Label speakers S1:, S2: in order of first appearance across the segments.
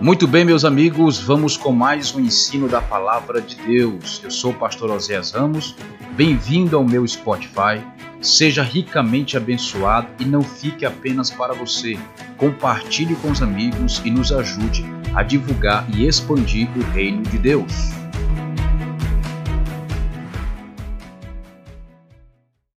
S1: Muito bem, meus amigos, vamos com mais um ensino da palavra de Deus. Eu sou o pastor Oséias Ramos. Bem-vindo ao meu Spotify. Seja ricamente abençoado e não fique apenas para você. Compartilhe com os amigos e nos ajude a divulgar e expandir o reino de Deus.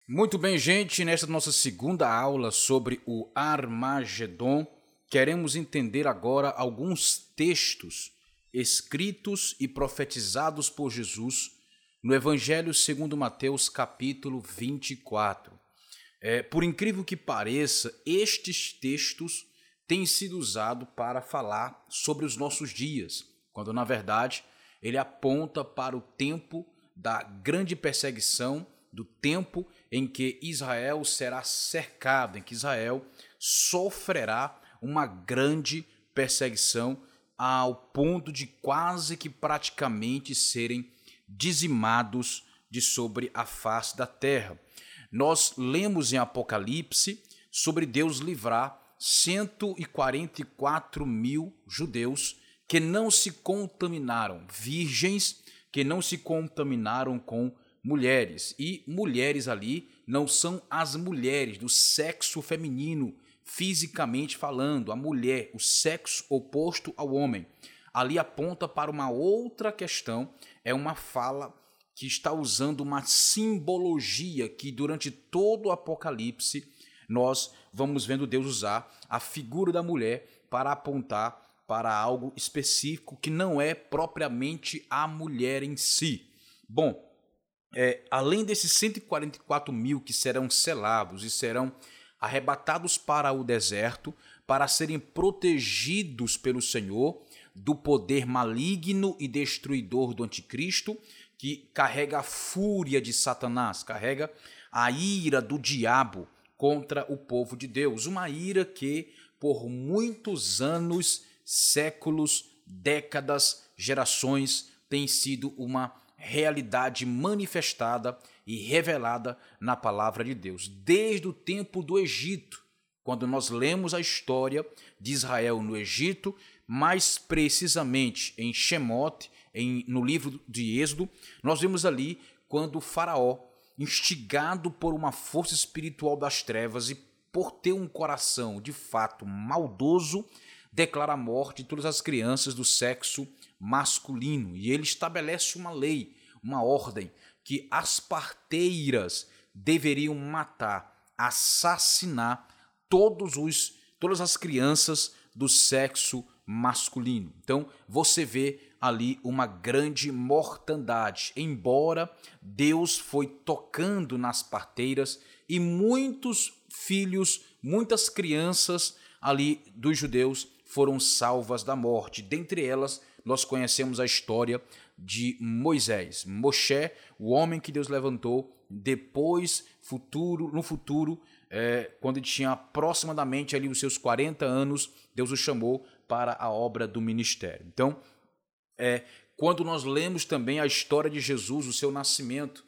S1: Muito bem, gente, nesta nossa segunda aula sobre o Armagedon, queremos entender agora alguns textos escritos e profetizados por Jesus no Evangelho segundo Mateus, capítulo 24. É, por incrível que pareça, estes textos têm sido usados para falar sobre os nossos dias, quando na verdade ele aponta para o tempo da grande perseguição, do tempo em que Israel será cercado, em que Israel sofrerá uma grande perseguição ao ponto de quase que praticamente serem dizimados de sobre a face da terra. Nós lemos em Apocalipse sobre Deus livrar 144 mil judeus que não se contaminaram, virgens que não se contaminaram com mulheres. E mulheres ali não são as mulheres do sexo feminino fisicamente falando, a mulher, o sexo oposto ao homem. Ali aponta para uma outra questão, é uma fala que está usando uma simbologia que durante todo o Apocalipse nós vamos vendo Deus usar a figura da mulher para apontar para algo específico que não é propriamente a mulher em si. Bom, é, além desses 144 mil que serão selados e serão arrebatados para o deserto, para serem protegidos pelo Senhor do poder maligno e destruidor do anticristo, que carrega a fúria de Satanás, carrega a ira do diabo contra o povo de Deus, uma ira que por muitos anos, séculos, décadas, gerações tem sido uma realidade manifestada e revelada na palavra de Deus. Desde o tempo do Egito, quando nós lemos a história de Israel no Egito, mais precisamente em Shemote, em, no livro de Êxodo, nós vemos ali quando o Faraó, instigado por uma força espiritual das trevas e por ter um coração de fato maldoso, declara a morte de todas as crianças do sexo masculino. E ele estabelece uma lei, uma ordem, que as parteiras deveriam matar, assassinar todos os todas as crianças do sexo masculino. Então, você vê ali uma grande mortandade, embora Deus foi tocando nas parteiras e muitos filhos, muitas crianças ali dos judeus foram salvas da morte. Dentre elas, nós conhecemos a história de Moisés. Moshe, o homem que Deus levantou depois, futuro, no futuro, é, quando ele tinha aproximadamente ali os seus 40 anos, Deus o chamou para a obra do ministério. Então, é, quando nós lemos também a história de Jesus, o seu nascimento,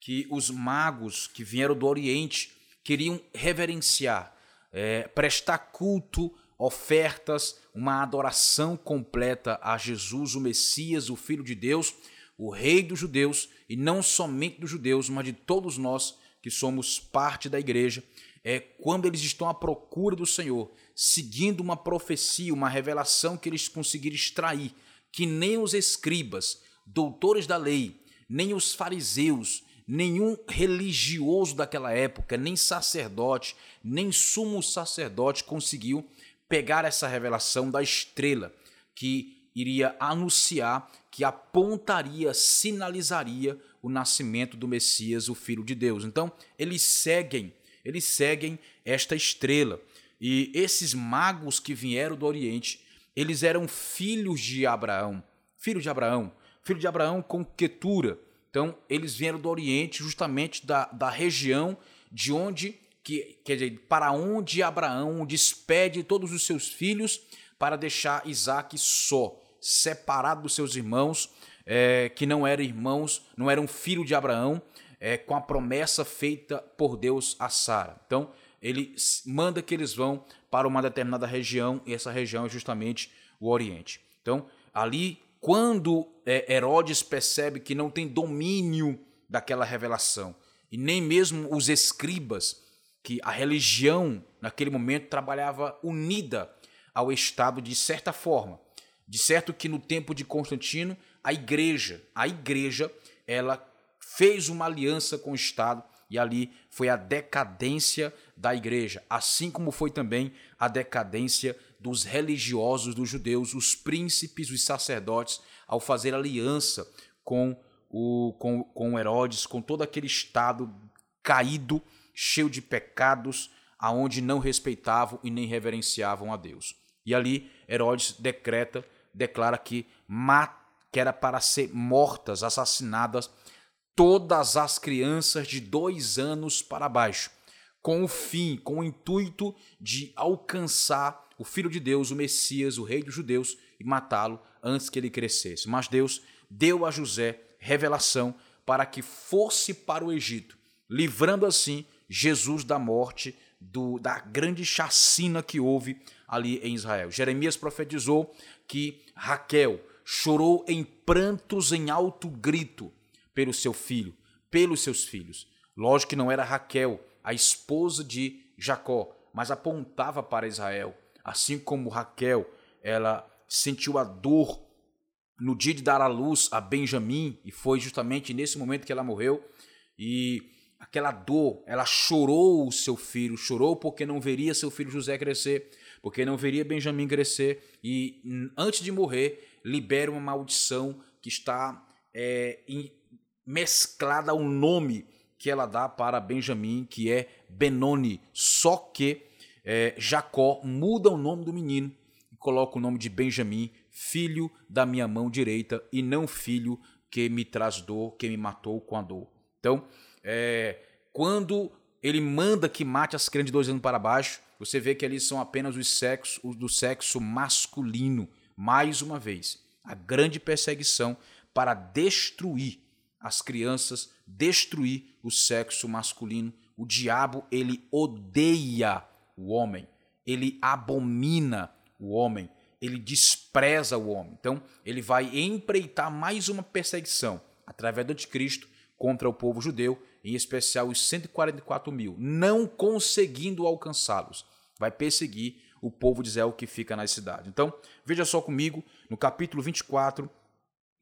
S1: que os magos que vieram do Oriente queriam reverenciar, é, prestar culto ofertas, uma adoração completa a Jesus, o Messias, o Filho de Deus, o Rei dos judeus, e não somente dos judeus, mas de todos nós que somos parte da igreja, é quando eles estão à procura do Senhor, seguindo uma profecia, uma revelação que eles conseguiram extrair, que nem os escribas, doutores da lei, nem os fariseus, nenhum religioso daquela época, nem sacerdote, nem sumo sacerdote conseguiu pegar essa revelação da estrela que iria anunciar, que apontaria, sinalizaria o nascimento do Messias, o Filho de Deus. Então, eles seguem, eles seguem esta estrela. E esses magos que vieram do Oriente, eles eram filhos de Abraão, filho de Abraão, filho de Abraão com Quetura. Então, eles vieram do Oriente, justamente da, da região de onde que quer dizer, para onde Abraão despede todos os seus filhos para deixar Isaac só, separado dos seus irmãos, é, que não eram irmãos, não eram filho de Abraão, é, com a promessa feita por Deus a Sara. Então, ele manda que eles vão para uma determinada região, e essa região é justamente o Oriente. Então, ali, quando é, Herodes percebe que não tem domínio daquela revelação, e nem mesmo os escribas, que a religião naquele momento trabalhava unida ao Estado de certa forma. De certo que no tempo de Constantino, a igreja, a igreja, ela fez uma aliança com o Estado e ali foi a decadência da igreja, assim como foi também a decadência dos religiosos dos judeus, os príncipes, os sacerdotes, ao fazer aliança com o com, com Herodes, com todo aquele estado caído, cheio de pecados, aonde não respeitavam e nem reverenciavam a Deus. E ali Herodes decreta, declara que, que era para ser mortas, assassinadas todas as crianças de dois anos para baixo, com o fim, com o intuito de alcançar o Filho de Deus, o Messias, o Rei dos Judeus, e matá-lo antes que ele crescesse. Mas Deus deu a José revelação para que fosse para o Egito, livrando assim Jesus da morte, do, da grande chacina que houve ali em Israel. Jeremias profetizou que Raquel chorou em prantos em alto grito pelo seu filho, pelos seus filhos. Lógico que não era Raquel, a esposa de Jacó, mas apontava para Israel. Assim como Raquel, ela sentiu a dor no dia de dar à luz a Benjamim, e foi justamente nesse momento que ela morreu, e aquela dor, ela chorou o seu filho, chorou porque não veria seu filho José crescer, porque não veria Benjamim crescer, e antes de morrer, libera uma maldição que está é, mesclada ao nome que ela dá para Benjamim, que é Benoni. Só que é, Jacó muda o nome do menino e coloca o nome de Benjamim, filho da minha mão direita, e não filho que me traz dor, que me matou com a dor. Então, é, quando ele manda que mate as crianças de dois anos para baixo, você vê que ali são apenas os sexos os do sexo masculino. Mais uma vez, a grande perseguição para destruir as crianças, destruir o sexo masculino. O diabo, ele odeia o homem, ele abomina o homem, ele despreza o homem. Então, ele vai empreitar mais uma perseguição através do anticristo contra o povo judeu, em especial os 144 mil, não conseguindo alcançá-los. Vai perseguir o povo de Israel que fica na cidade. Então, veja só comigo, no capítulo 24,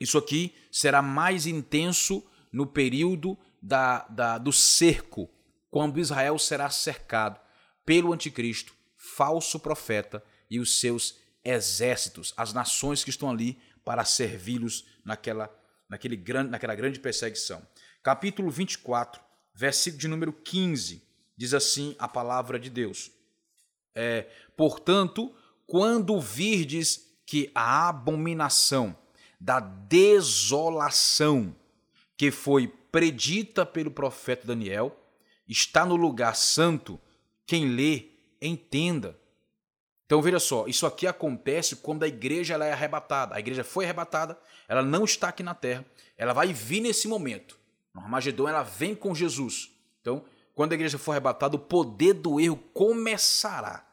S1: isso aqui será mais intenso no período da, da, do cerco, quando Israel será cercado pelo anticristo, falso profeta e os seus exércitos, as nações que estão ali para servi-los naquela, naquele grande, naquela grande perseguição. Capítulo 24, versículo de número 15, diz assim a palavra de Deus. É, Portanto, quando virdes que a abominação da desolação que foi predita pelo profeta Daniel está no lugar santo, quem lê, entenda. Então veja só, isso aqui acontece quando a igreja ela é arrebatada. A igreja foi arrebatada, ela não está aqui na terra, ela vai vir nesse momento. No Armagedon ela vem com Jesus. Então, quando a igreja for arrebatada, o poder do erro começará.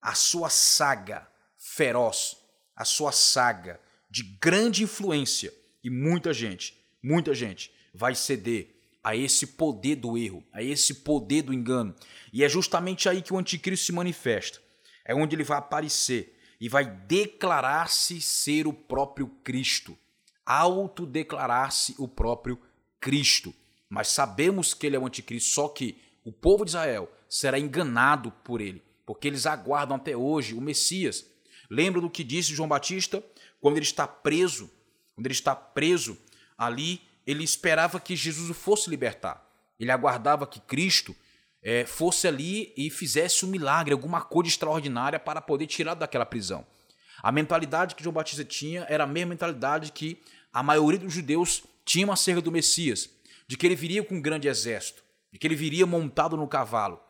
S1: A sua saga feroz, a sua saga de grande influência e muita gente, muita gente vai ceder a esse poder do erro, a esse poder do engano. E é justamente aí que o anticristo se manifesta. É onde ele vai aparecer e vai declarar-se ser o próprio Cristo, autodeclarar-se o próprio Cristo. Mas sabemos que ele é o anticristo, só que o povo de Israel será enganado por ele, porque eles aguardam até hoje o Messias. Lembra do que disse João Batista? quando ele está preso, quando ele está preso ali, ele esperava que Jesus o fosse libertar. Ele aguardava que Cristo é, fosse ali e fizesse um milagre, alguma coisa extraordinária para poder tirar daquela prisão. A mentalidade que João Batista tinha era a mesma mentalidade que a maioria dos judeus tinham acerca do Messias, de que ele viria com um grande exército, de que ele viria montado no cavalo,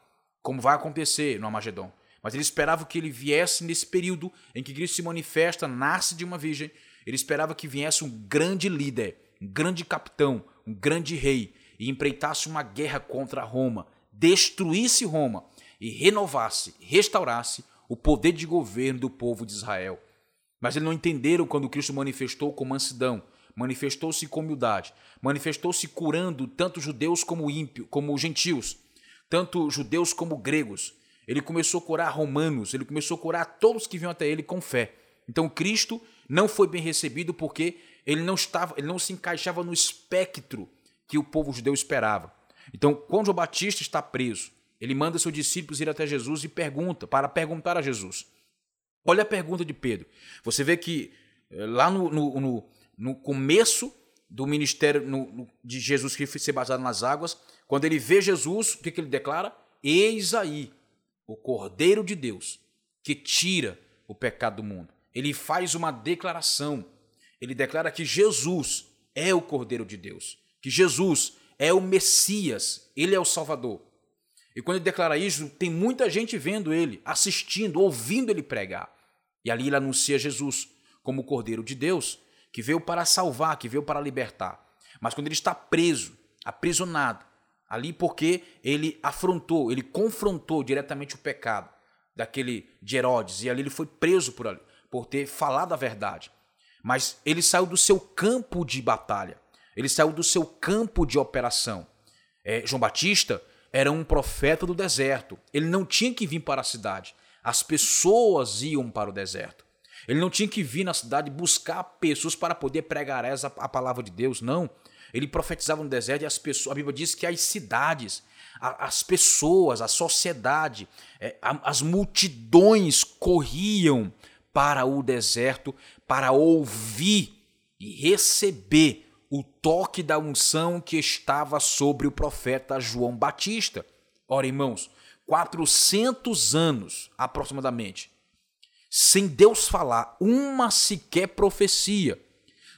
S1: como vai acontecer no Amagedon. Mas ele esperava que ele viesse nesse período em que Cristo se manifesta, nasce de uma virgem. Ele esperava que viesse um grande líder, um grande capitão, um grande rei e empreitasse uma guerra contra Roma, destruísse Roma e renovasse, restaurasse o poder de governo do povo de Israel. Mas eles não entenderam quando Cristo manifestou com mansidão, manifestou-se com humildade, manifestou-se curando tanto judeus como ímpios, como gentios, tanto judeus como gregos. Ele começou a curar romanos, ele começou a curar todos que vinham até ele com fé. Então Cristo não foi bem recebido porque ele não estava, ele não se encaixava no espectro que o povo judeu esperava. Então, quando João Batista está preso, ele manda seus discípulos ir até Jesus e pergunta, para perguntar a Jesus. Olha a pergunta de Pedro. Você vê que eh, lá no, no, no, no começo do ministério no, de Jesus que ser baseado nas águas, quando ele vê Jesus, o que, que ele declara? Eis aí o Cordeiro de Deus que tira o pecado do mundo. Ele faz uma declaração. Ele declara que Jesus é o Cordeiro de Deus, que Jesus é o Messias, ele é o Salvador. E quando ele declara isso, tem muita gente vendo ele, assistindo, ouvindo ele pregar. E ali ele anuncia Jesus como o Cordeiro de Deus, que veio para salvar, que veio para libertar. Mas quando ele está preso, aprisionado, ali porque ele afrontou, ele confrontou diretamente o pecado daquele de Herodes, e ali ele foi preso por ali, por ter falado a verdade. Mas ele saiu do seu campo de batalha, ele saiu do seu campo de operação. É, João Batista era um profeta do deserto, ele não tinha que vir para a cidade, as pessoas iam para o deserto. Ele não tinha que vir na cidade buscar pessoas para poder pregar essa, a palavra de Deus, não. Ele profetizava no deserto e as pessoas, a Bíblia diz que as cidades, as pessoas, a sociedade, é, as multidões corriam para o deserto para ouvir e receber o toque da unção que estava sobre o profeta João Batista. Ora, irmãos, 400 anos aproximadamente sem Deus falar uma sequer profecia,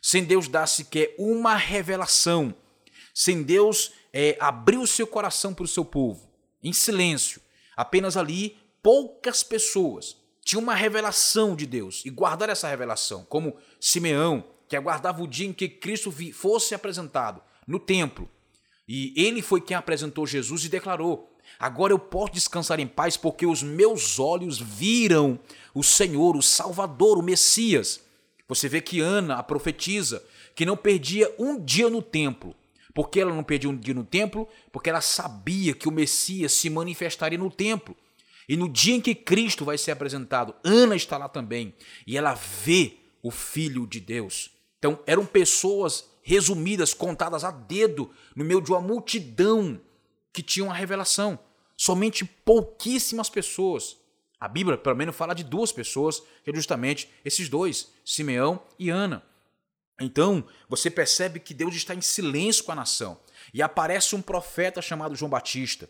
S1: sem Deus dar sequer uma revelação, sem Deus é, abrir o seu coração para o seu povo, em silêncio, apenas ali poucas pessoas tinham uma revelação de Deus e guardaram essa revelação, como Simeão, que aguardava o dia em que Cristo fosse apresentado no templo. E ele foi quem apresentou Jesus e declarou: Agora eu posso descansar em paz, porque os meus olhos viram o Senhor, o Salvador, o Messias. Você vê que Ana, a profetisa, que não perdia um dia no templo. Por que ela não perdia um dia no templo? Porque ela sabia que o Messias se manifestaria no templo. E no dia em que Cristo vai ser apresentado, Ana está lá também. E ela vê o Filho de Deus. Então eram pessoas resumidas, contadas a dedo, no meio de uma multidão que tinham a revelação. Somente pouquíssimas pessoas. A Bíblia, pelo menos, fala de duas pessoas, que é justamente esses dois, Simeão e Ana. Então, você percebe que Deus está em silêncio com a nação. E aparece um profeta chamado João Batista,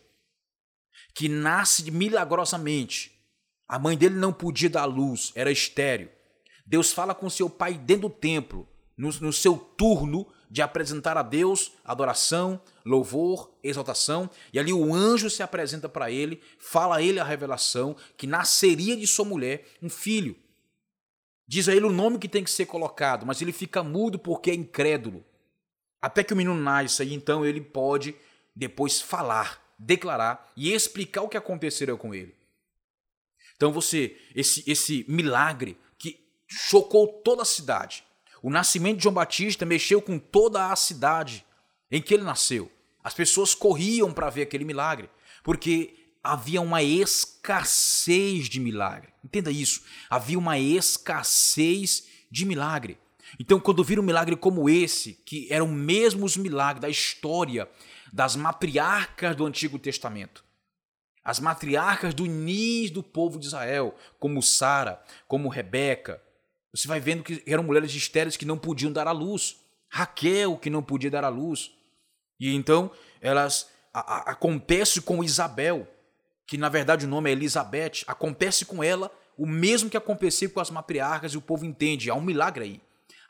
S1: que nasce milagrosamente. A mãe dele não podia dar luz, era estéreo. Deus fala com seu pai dentro do templo, no, no seu turno de apresentar a Deus adoração, louvor, exaltação, e ali o anjo se apresenta para ele, fala a ele a revelação que nasceria de sua mulher um filho. Diz a ele o nome que tem que ser colocado, mas ele fica mudo porque é incrédulo. Até que o menino nasce, e então ele pode depois falar, declarar e explicar o que aconteceu com ele. Então você, esse, esse milagre que chocou toda a cidade, o nascimento de João Batista mexeu com toda a cidade em que ele nasceu. As pessoas corriam para ver aquele milagre, porque havia uma escassez de milagre. Entenda isso. Havia uma escassez de milagre. Então, quando viram um milagre como esse, que eram mesmos milagres da história das matriarcas do Antigo Testamento, as matriarcas do início do povo de Israel, como Sara, como Rebeca, você vai vendo que eram mulheres estéreis que não podiam dar à luz. Raquel que não podia dar à luz. E então elas a, a, acontece com Isabel, que na verdade o nome é Elizabeth, acontece com ela o mesmo que acontecia com as matriarcas e o povo entende, há um milagre aí.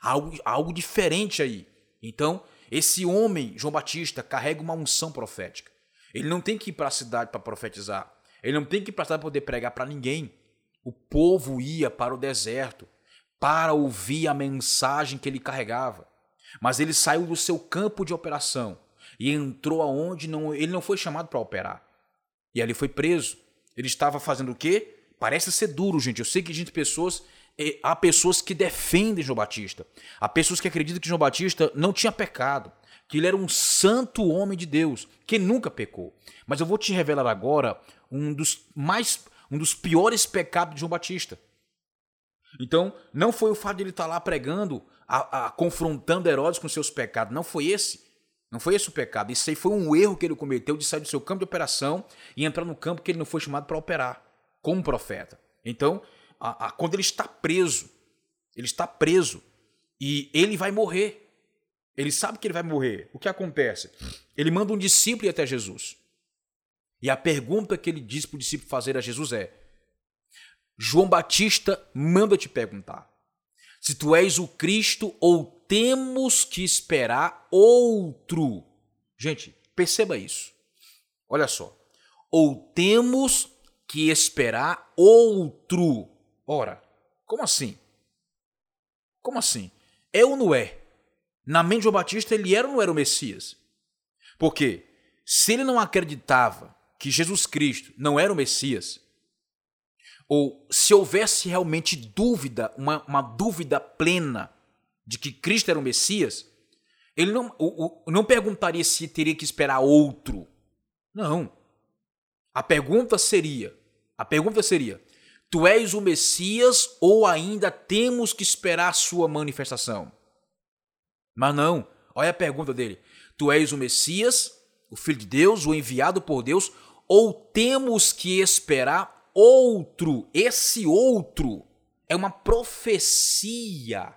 S1: Há algo, há algo diferente aí. Então, esse homem, João Batista, carrega uma unção profética. Ele não tem que ir para a cidade para profetizar. Ele não tem que ir para a cidade para poder pregar para ninguém. O povo ia para o deserto para ouvir a mensagem que ele carregava. Mas ele saiu do seu campo de operação e entrou aonde não, ele não foi chamado para operar. E ali foi preso. Ele estava fazendo o quê? Parece ser duro, gente. Eu sei que gente pessoas há pessoas que defendem João Batista. Há pessoas que acreditam que João Batista não tinha pecado, que ele era um santo homem de Deus, que nunca pecou. Mas eu vou te revelar agora um dos mais um dos piores pecados de João Batista. Então, não foi o fato de ele estar lá pregando, a, a, confrontando Herodes com seus pecados. Não foi esse. Não foi esse o pecado. Isso aí foi um erro que ele cometeu de sair do seu campo de operação e entrar no campo que ele não foi chamado para operar, como profeta. Então, a, quando ele está preso, ele está preso e ele vai morrer. Ele sabe que ele vai morrer. O que acontece? Ele manda um discípulo ir até Jesus. E a pergunta que ele diz para o discípulo fazer a Jesus é: João Batista manda te perguntar se tu és o Cristo ou temos que esperar outro. Gente, perceba isso. Olha só. Ou temos que esperar outro. Ora, como assim? Como assim? É ou não é? Na mente de João Batista, ele era ou não era o Messias? Porque se ele não acreditava que Jesus Cristo não era o Messias, ou se houvesse realmente dúvida, uma, uma dúvida plena de que Cristo era o Messias, ele não, o, o, não perguntaria se teria que esperar outro. Não. A pergunta seria: a pergunta seria: Tu és o Messias ou ainda temos que esperar a sua manifestação? Mas não. Olha a pergunta dele: Tu és o Messias, o Filho de Deus, o enviado por Deus, ou temos que esperar outro, esse outro é uma profecia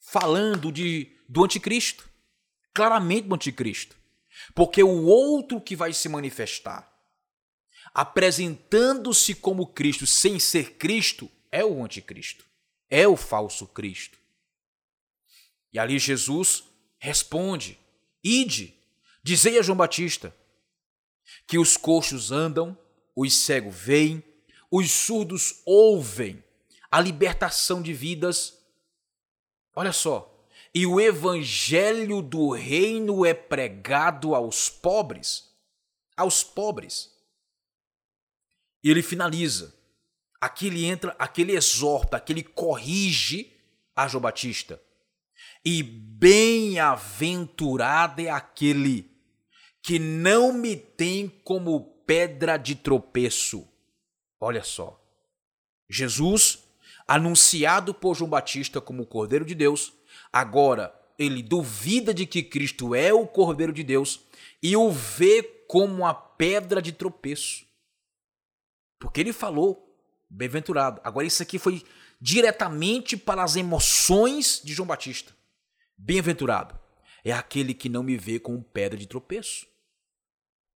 S1: falando de do anticristo, claramente do anticristo. Porque o outro que vai se manifestar, apresentando-se como Cristo sem ser Cristo, é o anticristo, é o falso Cristo. E ali Jesus responde: Ide, dizei a João Batista que os coxos andam, os cegos veem, os surdos ouvem, a libertação de vidas. Olha só, e o evangelho do reino é pregado aos pobres, aos pobres. E ele finaliza. Aqui ele entra, aqui ele exorta, aqui ele corrige a João Batista. E bem-aventurado é aquele que não me tem como pedra de tropeço. Olha só. Jesus, anunciado por João Batista como o Cordeiro de Deus, agora ele duvida de que Cristo é o Cordeiro de Deus e o vê como a pedra de tropeço. Porque ele falou, bem-aventurado. Agora, isso aqui foi diretamente para as emoções de João Batista. Bem-aventurado é aquele que não me vê como pedra de tropeço.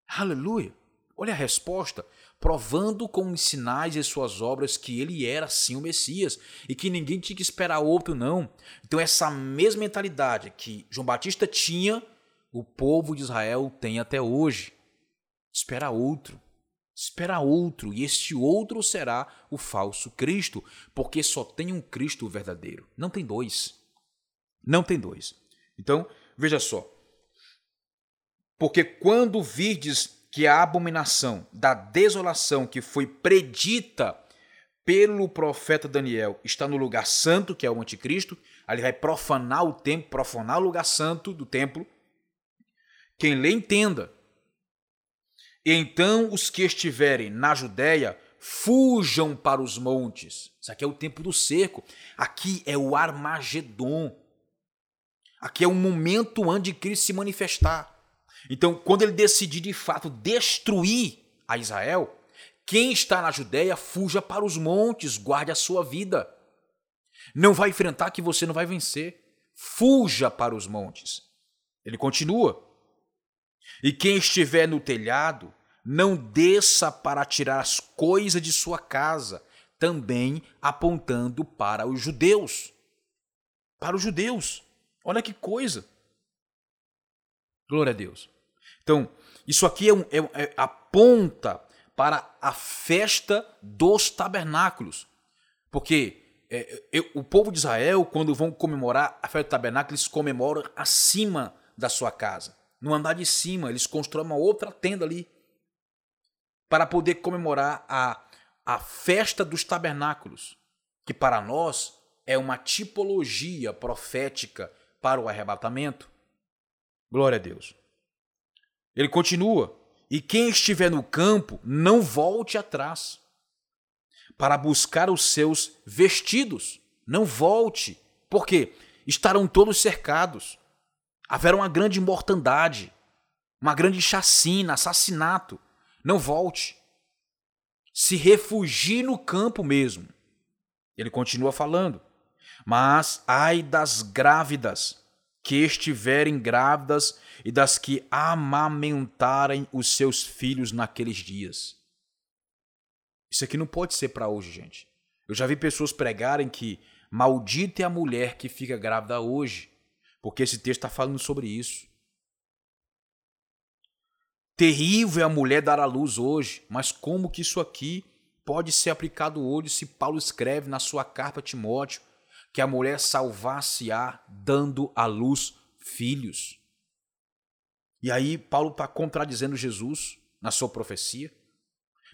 S1: Aleluia! Olha a resposta, provando com os sinais e suas obras que ele era sim o Messias e que ninguém tinha que esperar outro, não. Então, essa mesma mentalidade que João Batista tinha, o povo de Israel tem até hoje. Espera outro. Espera outro, e este outro será o falso Cristo, porque só tem um Cristo verdadeiro. Não tem dois. Não tem dois. Então, veja só. Porque quando virdes que a abominação da desolação que foi predita pelo profeta Daniel está no lugar santo, que é o anticristo, ali vai profanar o templo, profanar o lugar santo do templo. Quem lê entenda. Então os que estiverem na Judéia fujam para os montes. Isso aqui é o tempo do cerco. Aqui é o Armagedon. Aqui é o momento onde Cristo se manifestar. Então, quando ele decidir de fato destruir a Israel, quem está na Judéia fuja para os montes, guarde a sua vida. Não vai enfrentar que você não vai vencer. Fuja para os montes. Ele continua. E quem estiver no telhado, não desça para tirar as coisas de sua casa, também apontando para os judeus. Para os judeus. Olha que coisa. Glória a Deus. Então, isso aqui é, um, é, é aponta para a festa dos tabernáculos. Porque é, é, o povo de Israel, quando vão comemorar a festa do tabernáculo, eles comemoram acima da sua casa. No andar de cima, eles constroem uma outra tenda ali para poder comemorar a, a festa dos tabernáculos. que para nós é uma tipologia profética para o arrebatamento. Glória a Deus. Ele continua: E quem estiver no campo, não volte atrás para buscar os seus vestidos. Não volte, porque estarão todos cercados. Haverá uma grande mortandade, uma grande chacina, assassinato. Não volte. Se refugie no campo mesmo. Ele continua falando. Mas ai das grávidas que estiverem grávidas e das que amamentarem os seus filhos naqueles dias. Isso aqui não pode ser para hoje, gente. Eu já vi pessoas pregarem que maldita é a mulher que fica grávida hoje, porque esse texto está falando sobre isso. Terrível é a mulher dar à luz hoje, mas como que isso aqui pode ser aplicado hoje se Paulo escreve na sua carta a Timóteo que a mulher salvar-se-á dando à luz filhos. E aí Paulo está contradizendo Jesus na sua profecia.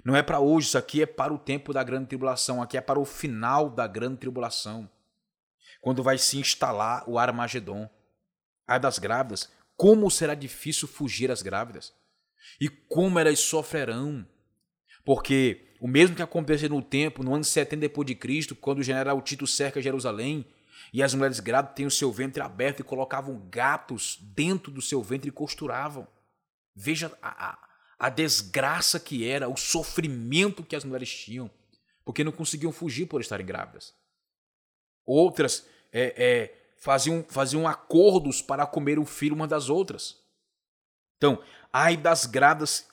S1: Não é para hoje, isso aqui é para o tempo da grande tribulação, aqui é para o final da grande tribulação. Quando vai se instalar o Armagedon. Ai das grávidas, como será difícil fugir às grávidas. E como elas sofrerão. Porque o mesmo que aconteceu no tempo, no ano 70 depois de Cristo, quando o general Tito cerca Jerusalém e as mulheres grávidas têm o seu ventre aberto e colocavam gatos dentro do seu ventre e costuravam. Veja a, a, a desgraça que era, o sofrimento que as mulheres tinham, porque não conseguiam fugir por estarem grávidas. Outras é, é, faziam, faziam acordos para comer o filho uma das outras. Então, ai das grávidas,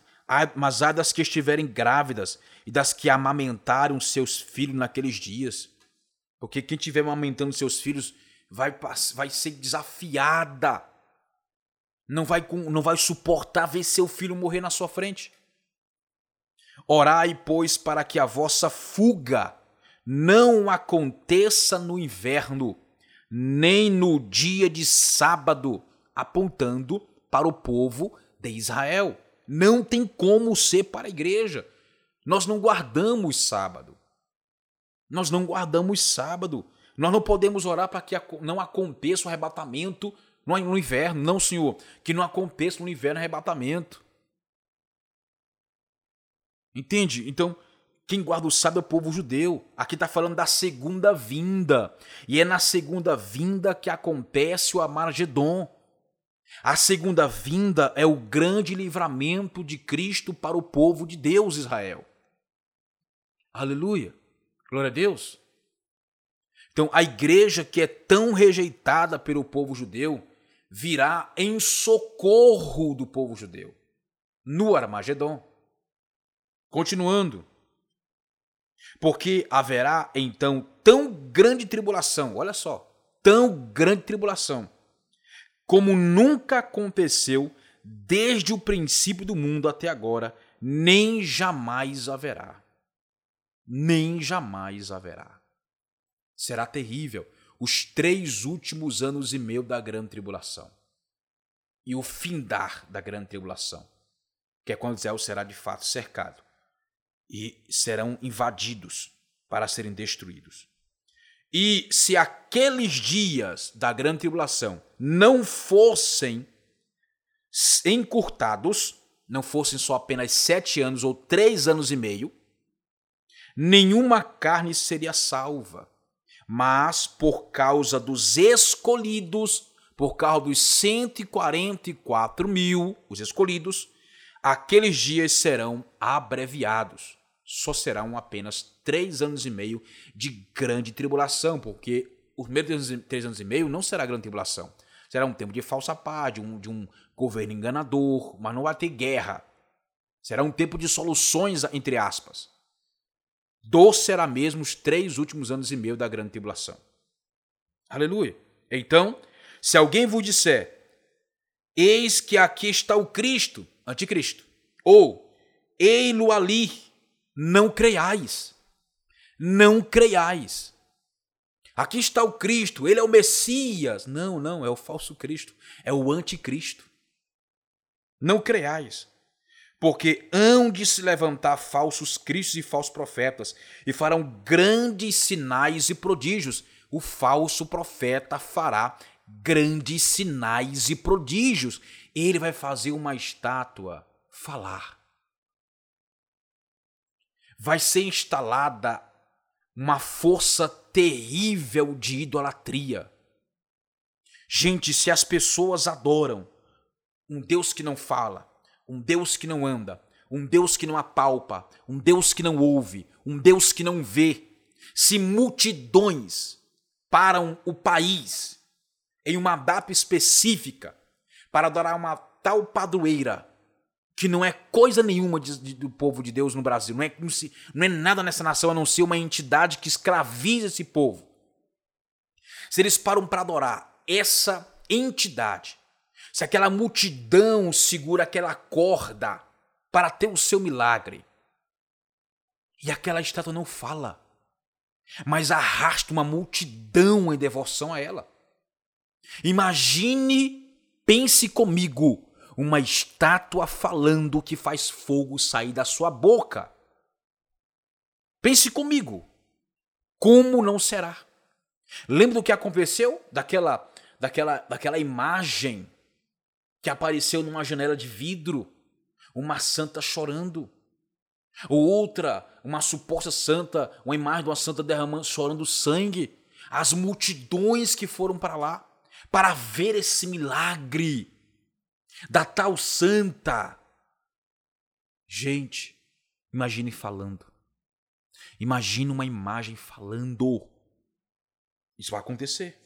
S1: mas ai das que estiverem grávidas e das que amamentaram seus filhos naqueles dias. Porque quem estiver amamentando seus filhos vai, vai ser desafiada. Não vai, não vai suportar ver seu filho morrer na sua frente. Orai, pois, para que a vossa fuga não aconteça no inverno, nem no dia de sábado, apontando para o povo de Israel. Não tem como ser para a igreja. Nós não guardamos sábado. Nós não guardamos sábado. Nós não podemos orar para que não aconteça o arrebatamento no inverno. Não, Senhor, que não aconteça no inverno o arrebatamento. Entende? Então, quem guarda o sábado é o povo judeu. Aqui está falando da segunda vinda. E é na segunda vinda que acontece o Amargedon. A segunda vinda é o grande livramento de Cristo para o povo de Deus, Israel. Aleluia. Glória a Deus. Então, a igreja que é tão rejeitada pelo povo judeu virá em socorro do povo judeu no Armagedon. Continuando. Porque haverá então tão grande tribulação, olha só, tão grande tribulação, como nunca aconteceu desde o princípio do mundo até agora, nem jamais haverá nem jamais haverá. Será terrível os três últimos anos e meio da grande tribulação e o findar da grande tribulação, que é quando Israel será de fato cercado e serão invadidos para serem destruídos. E se aqueles dias da grande tribulação não fossem encurtados, não fossem só apenas sete anos ou três anos e meio, nenhuma carne seria salva. Mas por causa dos escolhidos, por causa dos 144 mil, os escolhidos, aqueles dias serão abreviados. Só serão apenas três anos e meio de grande tribulação, porque os primeiros três anos e meio não será grande tribulação. Será um tempo de falsa paz, de um, de um governo enganador, mas não vai ter guerra. Será um tempo de soluções, entre aspas. Doce será mesmo os três últimos anos e meio da grande tribulação. Aleluia. Então, se alguém vos disser, eis que aqui está o Cristo, anticristo, ou ei-lo ali, não creiais. Não creiais. Aqui está o Cristo, ele é o Messias. Não, não, é o falso Cristo, é o anticristo. Não creiais. Porque hão de se levantar falsos cristos e falsos profetas, e farão grandes sinais e prodígios. O falso profeta fará grandes sinais e prodígios. Ele vai fazer uma estátua falar. Vai ser instalada uma força terrível de idolatria. Gente, se as pessoas adoram um Deus que não fala, um Deus que não anda, um Deus que não apalpa, um Deus que não ouve, um Deus que não vê, se multidões param o país em uma data específica para adorar uma tal padroeira que não é coisa nenhuma de, de, do povo de Deus no Brasil, não é, não é nada nessa nação a não ser uma entidade que escraviza esse povo. Se eles param para adorar essa entidade, se aquela multidão segura aquela corda para ter o seu milagre, e aquela estátua não fala, mas arrasta uma multidão em devoção a ela. Imagine, pense comigo, uma estátua falando que faz fogo sair da sua boca. Pense comigo. Como não será? Lembra do que aconteceu? Daquela, daquela, daquela imagem que apareceu numa janela de vidro, uma santa chorando. Ou outra, uma suposta santa, uma imagem de uma santa derramando, chorando sangue. As multidões que foram para lá para ver esse milagre da tal santa. Gente, imagine falando. Imagine uma imagem falando. Isso vai acontecer.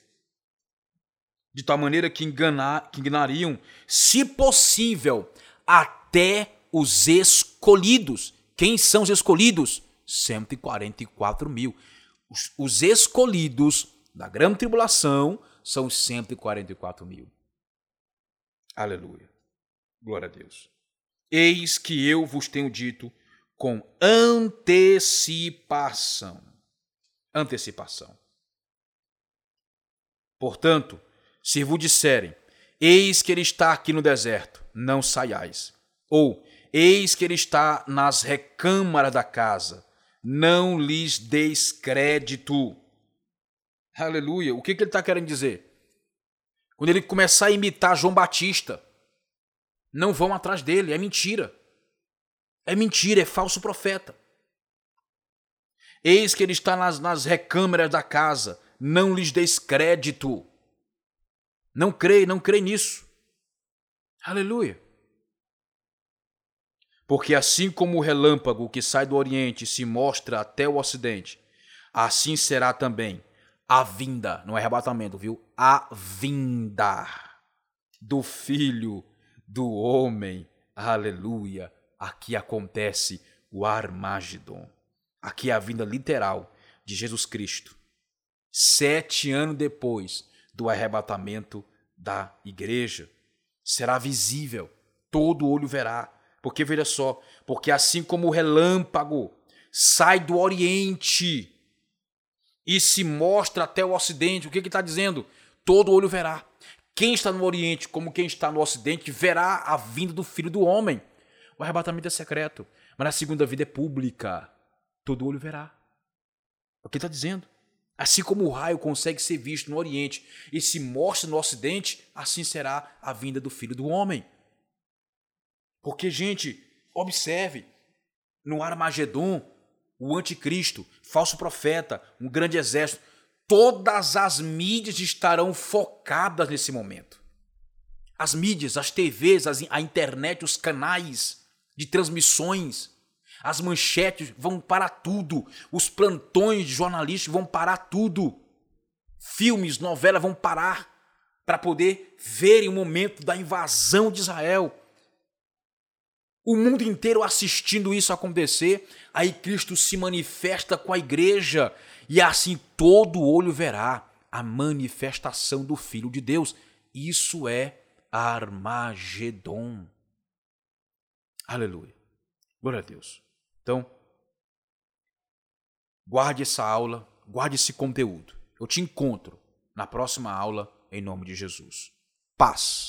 S1: De tal maneira que, enganar, que enganariam, se possível, até os escolhidos. Quem são os escolhidos? 144 mil. Os, os escolhidos da grande tribulação são os 144 mil. Aleluia. Glória a Deus. Eis que eu vos tenho dito com antecipação. Antecipação. Portanto, se vos disserem, eis que ele está aqui no deserto, não saiais. Ou, eis que ele está nas recâmaras da casa, não lhes deis crédito. Aleluia. O que, que ele está querendo dizer? Quando ele começar a imitar João Batista, não vão atrás dele, é mentira. É mentira, é falso profeta. Eis que ele está nas, nas da casa, não lhes deis crédito. Não creio, não creio nisso. Aleluia. Porque assim como o relâmpago que sai do Oriente se mostra até o Ocidente, assim será também a vinda, não é arrebatamento, viu? A vinda do Filho do Homem. Aleluia. Aqui acontece o Armagedon. Aqui é a vinda literal de Jesus Cristo. Sete anos depois do arrebatamento da igreja, será visível, todo olho verá. Porque veja só, porque assim como o relâmpago sai do Oriente e se mostra até o Ocidente. O que está dizendo? Todo olho verá. Quem está no Oriente, como quem está no Ocidente, verá a vinda do Filho do Homem. O arrebatamento é secreto, mas na segunda vida é pública. Todo olho verá. O que está dizendo? Assim como o raio consegue ser visto no Oriente e se mostra no Ocidente, assim será a vinda do Filho do Homem. Porque, gente, observe, no Armagedon, o anticristo, falso profeta, um grande exército, todas as mídias estarão focadas nesse momento. As mídias, as TVs, as, a internet, os canais de transmissões, as manchetes vão parar tudo, os plantões de jornalistas vão parar tudo, filmes, novelas vão parar para poder verem o momento da invasão de Israel o mundo inteiro assistindo isso acontecer, aí Cristo se manifesta com a igreja e assim todo olho verá a manifestação do Filho de Deus. Isso é Armagedon. Aleluia. Glória a Deus. Então, guarde essa aula, guarde esse conteúdo. Eu te encontro na próxima aula em nome de Jesus. Paz.